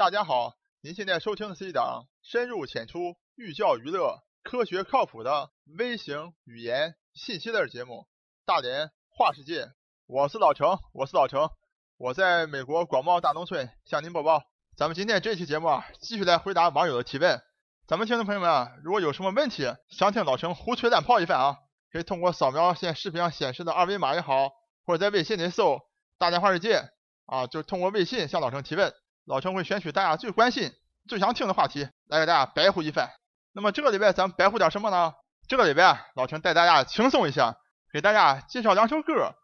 大家好，您现在收听的是一档深入浅出、寓教于乐、科学靠谱的微型语言信息类节目《大连话世界》。我是老程，我是老程，我在美国广袤大农村向您播报。咱们今天这期节目啊，继续来回答网友的提问。咱们听众朋友们啊，如果有什么问题想听老程胡吹乱泡一番啊，可以通过扫描现视频上显示的二维码也好，或者在微信里搜“大连话世界”啊，就通过微信向老程提问。老陈会选取大家最关心、最想听的话题来给大家白呼一番。那么这个礼拜咱们白呼点什么呢？这个礼拜老陈带大家轻松一下，给大家介绍两首歌。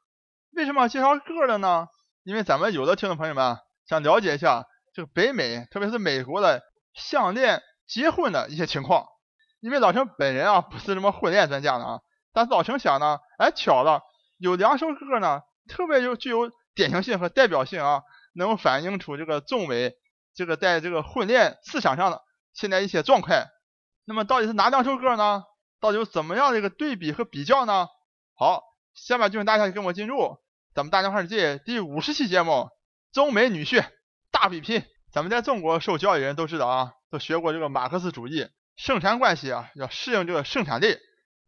为什么要介绍歌的呢？因为咱们有的听众朋友们想了解一下这个北美，特别是美国的相恋、结婚的一些情况。因为老陈本人啊不是什么婚恋专家呢啊，但是老陈想呢，哎巧了，有两首歌呢特别有具有典型性和代表性啊。能反映出这个中美这个在这个婚恋市场上的现在一些状况。那么到底是哪两首歌呢？到底有怎么样的一个对比和比较呢？好，下面就请大家跟我进入咱们大江话世界第五十期节目中美女婿大比拼。咱们在中国受教育人都知道啊，都学过这个马克思主义，生产关系啊要适应这个生产力，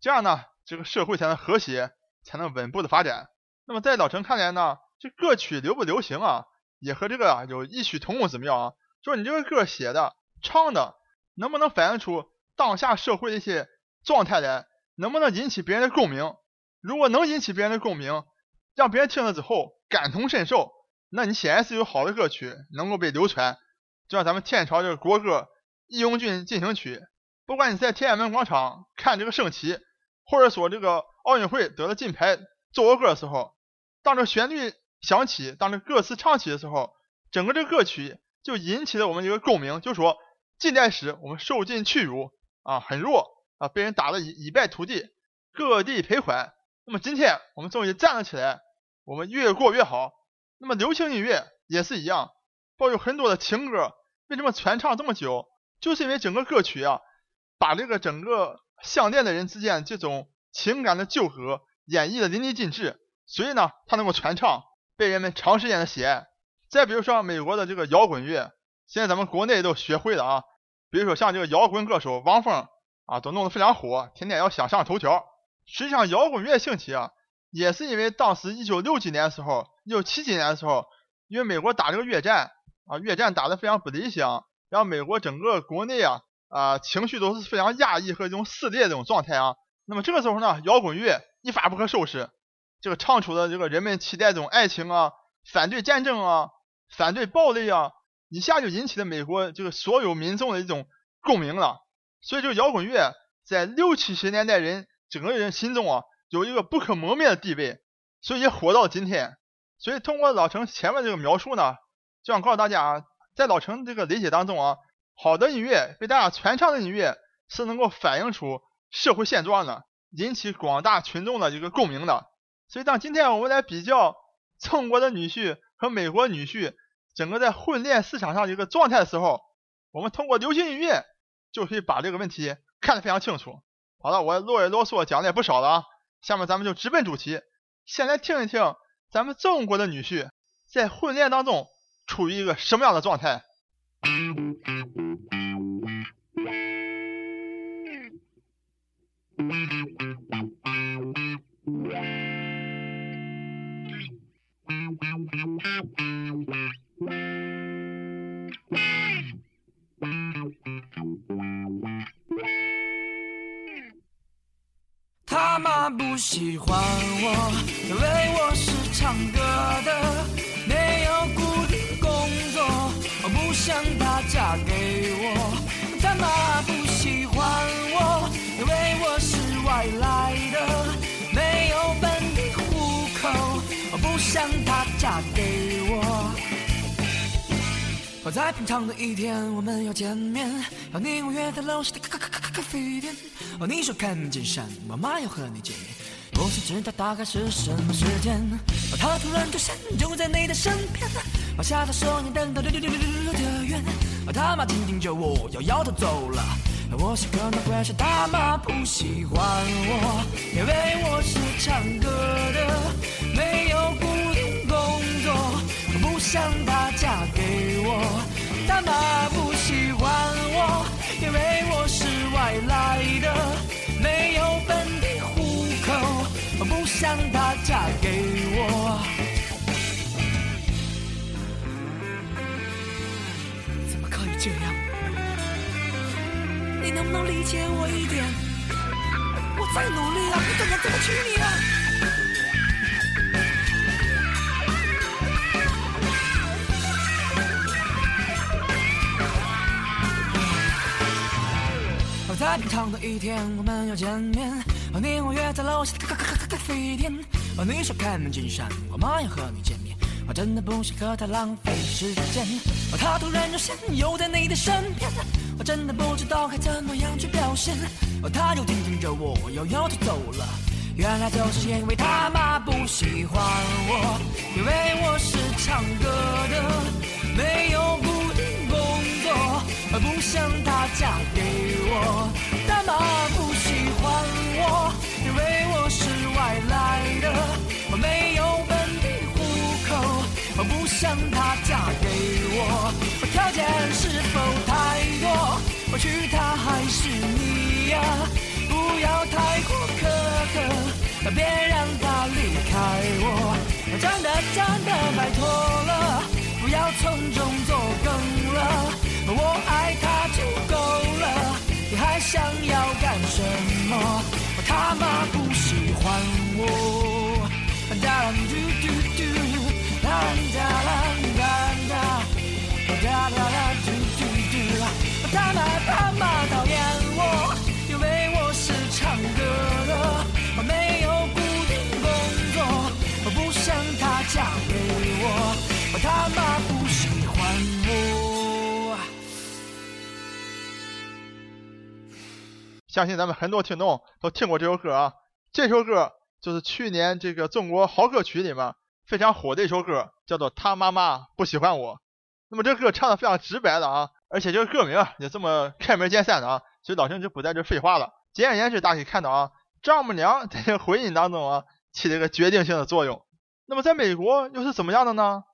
这样呢这个社会才能和谐，才能稳步的发展。那么在老陈看来呢，这歌曲流不流行啊？也和这个啊有异曲同工之妙啊，就是你这个歌写的、唱的，能不能反映出当下社会的一些状态来？能不能引起别人的共鸣？如果能引起别人的共鸣，让别人听了之后感同身受，那你显然是有好的歌曲能够被流传。就像咱们天朝这个国歌《义勇军进行曲》，不管你在天安门广场看这个升旗，或者说这个奥运会得了金牌奏国歌的时候，当这旋律。响起，当这歌词唱起的时候，整个这歌曲就引起了我们一个共鸣，就说近代史我们受尽屈辱啊，很弱啊，被人打得一一败涂地，各地赔款。那么今天我们终于站了起来，我们越过越好。那么流行音乐也是一样，抱有很多的情歌，为什么传唱这么久？就是因为整个歌曲啊，把这个整个相恋的人之间这种情感的纠葛演绎的淋漓尽致，所以呢，它能够传唱。被人们长时间的喜爱。再比如说美国的这个摇滚乐，现在咱们国内都学会了啊。比如说像这个摇滚歌手汪峰啊，都弄得非常火，天天要想上头条。实际上摇滚乐兴起啊，也是因为当时一九六几年的时候，一九七几年的时候，因为美国打这个越战啊，越战打得非常不理想，然后美国整个国内啊啊情绪都是非常压抑和这种撕裂这种状态啊。那么这个时候呢，摇滚乐一发不可收拾。这个唱出的这个人们期待这种爱情啊，反对战争啊，反对暴力啊，一下就引起了美国这个所有民众的一种共鸣了。所以这个摇滚乐在六七十年代人整个人心中啊，有一个不可磨灭的地位，所以也火到今天。所以通过老陈前面这个描述呢，就想告诉大家啊，在老陈这个理解当中啊，好的音乐被大家传唱的音乐是能够反映出社会现状的，引起广大群众的一个共鸣的。所以，当今天我们来比较中国的女婿和美国女婿整个在婚恋市场上一个状态的时候，我们通过流行音乐就可以把这个问题看得非常清楚。好了，我啰里啰嗦讲的也不少了啊，下面咱们就直奔主题，先来听一听咱们中国的女婿在婚恋当中处于一个什么样的状态。他妈不喜欢我，因为我是唱歌的，没有固定工作，我不想她嫁给我。他妈不喜欢我，因为我是外来的，没有本地户口，我不想她嫁给我。在平常的一天，我们要见面，要你我约在楼下的咖咖咖咖咖啡店。哦，你说看见山，妈妈要和你见面。我想知道大概是什么时间，哦，他突然出现就在你的身边，放下他手，你等到溜溜溜溜溜的远。哦，他妈紧紧着我，摇摇头走了。我想可能会是他妈不喜欢我，因为我是唱歌的，没有固定工作，不想把家给他妈不喜欢我，因为我是外来的，没有本地户口，不想她嫁给我。怎么可以这样？你能不能理解我一点？我再努力啊，我怎么怎么娶你啊？在平常的一天，我们要见面。和你我约在楼下的咖咖咖咖咖啡店。你说开门见山，我妈要和你见面。我真的不想和他浪费时间。他突然出现，又在你的身边。我真的不知道该怎么样去表现。他又听听着我，摇摇头走了。原来就是因为他妈不喜欢我，因为我是唱歌的，没有固定工作，不想她嫁给我。他妈他不喜欢我，因为我是外来的，我没有本地户口，我不想她嫁给我。我条件是否太多？我娶她还是你呀？不要太过苛刻，别让她离开我。我真的真的拜托了，不要从中作梗了。我爱她，想要干什么？我他妈不喜欢我。哒啦嘟嘟嘟，啦哒啦哒哒，哒啦啦嘟嘟嘟，我他妈他妈讨厌相信咱们很多听众都听过这首歌啊。这首歌就是去年这个中国好歌曲里面非常火的一首歌，叫做《他妈妈不喜欢我》。那么这歌唱的非常直白的啊，而且这个歌名也这么开门见山的啊，所以老陈就不在这废话了。简而言之，大家可以看到啊，丈母娘在这个婚姻当中啊起了一个决定性的作用。那么在美国又是怎么样的呢？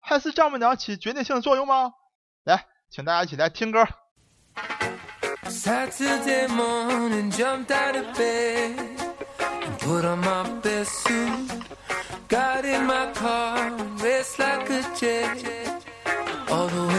还是丈母娘起决定性的作用吗？来，请大家一起来听歌。Saturday morning, jumped out of bed and put on my best suit. Got in my car raced like a jet all the way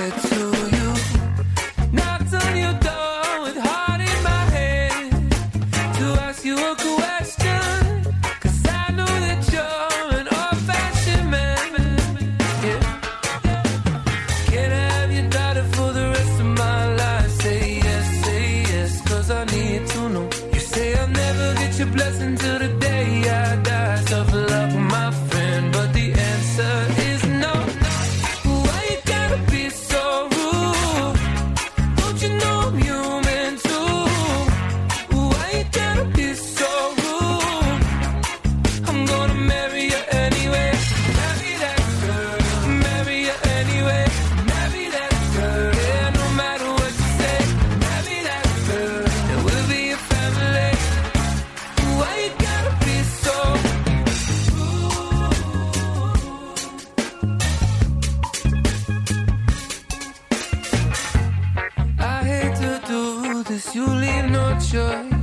joy.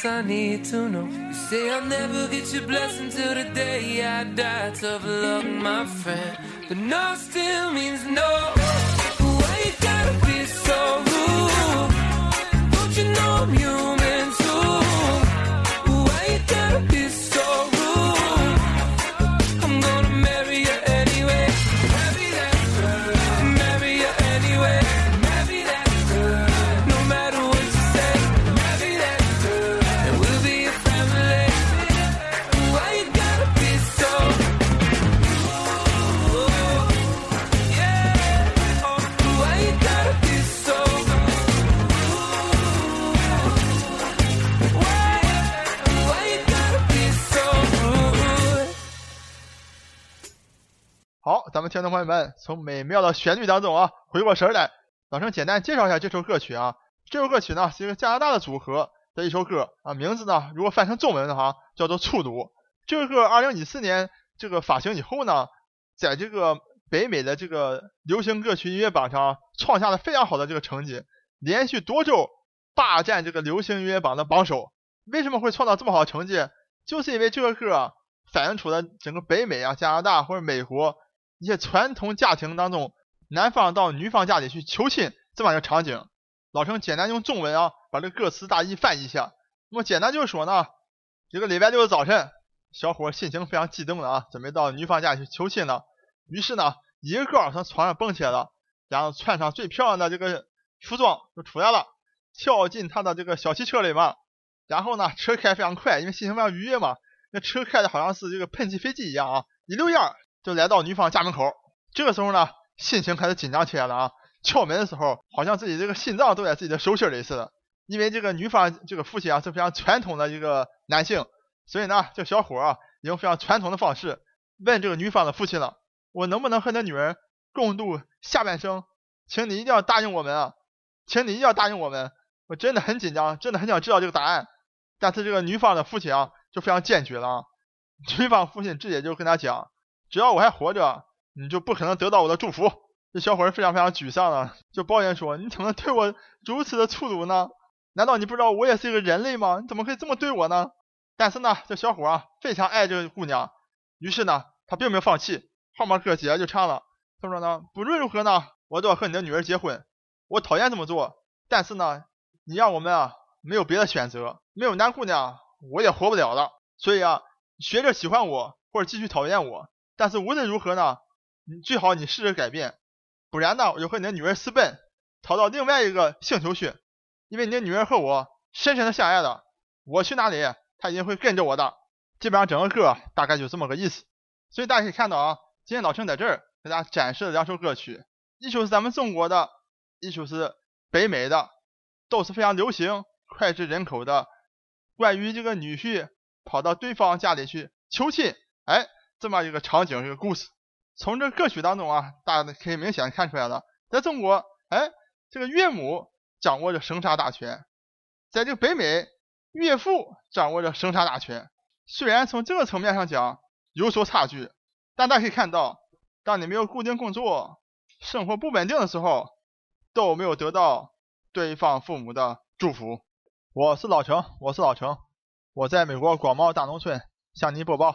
Cause I need to know. You say I'll never get your blessing till the day I die. Tough luck, my friend. But no still means no. Why you gotta be so 听众朋友们从美妙的旋律当中啊回过神来，老声简单介绍一下这首歌曲啊。这首歌曲呢是一个加拿大的组合的一首歌啊，名字呢如果翻成中文的话叫做《触读》。这个歌二零一四年这个发行以后呢，在这个北美的这个流行歌曲音乐榜上创下了非常好的这个成绩，连续多周霸占这个流行音乐榜的榜首。为什么会创造这么好的成绩？就是因为这个歌啊反映出了整个北美啊、加拿大或者美国一些传统家庭当中，男方到女方家里去求亲这么一个场景。老陈简单用中文啊把这个歌词大意翻译一下。那么简单就是说呢，这个礼拜六的早晨，小伙心情非常激动的啊，准备到女方家去求亲了。于是呢，一个高从床上蹦起来了，然后穿上最漂亮的这个服装就出来了，跳进他的这个小汽车里嘛。然后呢，车开非常快，因为心情非常愉悦嘛。那车开的好像是这个喷气飞机一样啊，一溜烟儿就来到女方家门口。这个时候呢，心情开始紧张起来了啊。敲门的时候，好像自己这个心脏都在自己的手心里似的。因为这个女方这个父亲啊是非常传统的一个男性，所以呢，这小伙啊用非常传统的方式问这个女方的父亲了：“我能不能和你的女儿共度下半生？请你一定要答应我们啊！请你一定要答应我们！我真的很紧张，真的很想知道这个答案。”但是这个女方的父亲啊就非常坚决了啊，女方父亲直接就跟他讲：“只要我还活着，你就不可能得到我的祝福。”这小伙儿非常非常沮丧的，就抱怨说：“你怎么对我如此的粗鲁呢？难道你不知道我也是一个人类吗？你怎么可以这么对我呢？”但是呢，这小伙啊非常爱这个姑娘，于是呢，他并没有放弃，后面歌接着就唱了，他说呢：“不论如何呢，我都要和你的女儿结婚。我讨厌这么做，但是呢，你让我们啊没有别的选择，没有男姑娘我也活不了了。所以啊，学着喜欢我或者继续讨厌我，但是无论如何呢，你最好你试着改变。”不然呢，我就和你的女儿私奔，逃到另外一个星球去。因为你的女儿和我深深的相爱了，我去哪里，她一定会跟着我的。基本上整个歌大概就这么个意思。所以大家可以看到啊，今天老陈在这儿给大家展示了两首歌曲，一首是咱们中国的，一首是北美的，都是非常流行、脍炙人口的，关于这个女婿跑到对方家里去求亲，哎，这么一个场景，一个故事。从这歌曲当中啊，大家可以明显看出来了，在中国，哎，这个岳母掌握着生杀大权；在这个北美，岳父掌握着生杀大权。虽然从这个层面上讲有所差距，但大家可以看到，当你没有固定工作、生活不稳定的时候，都没有得到对方父母的祝福。我是老程，我是老程，我在美国广袤大农村向您播报。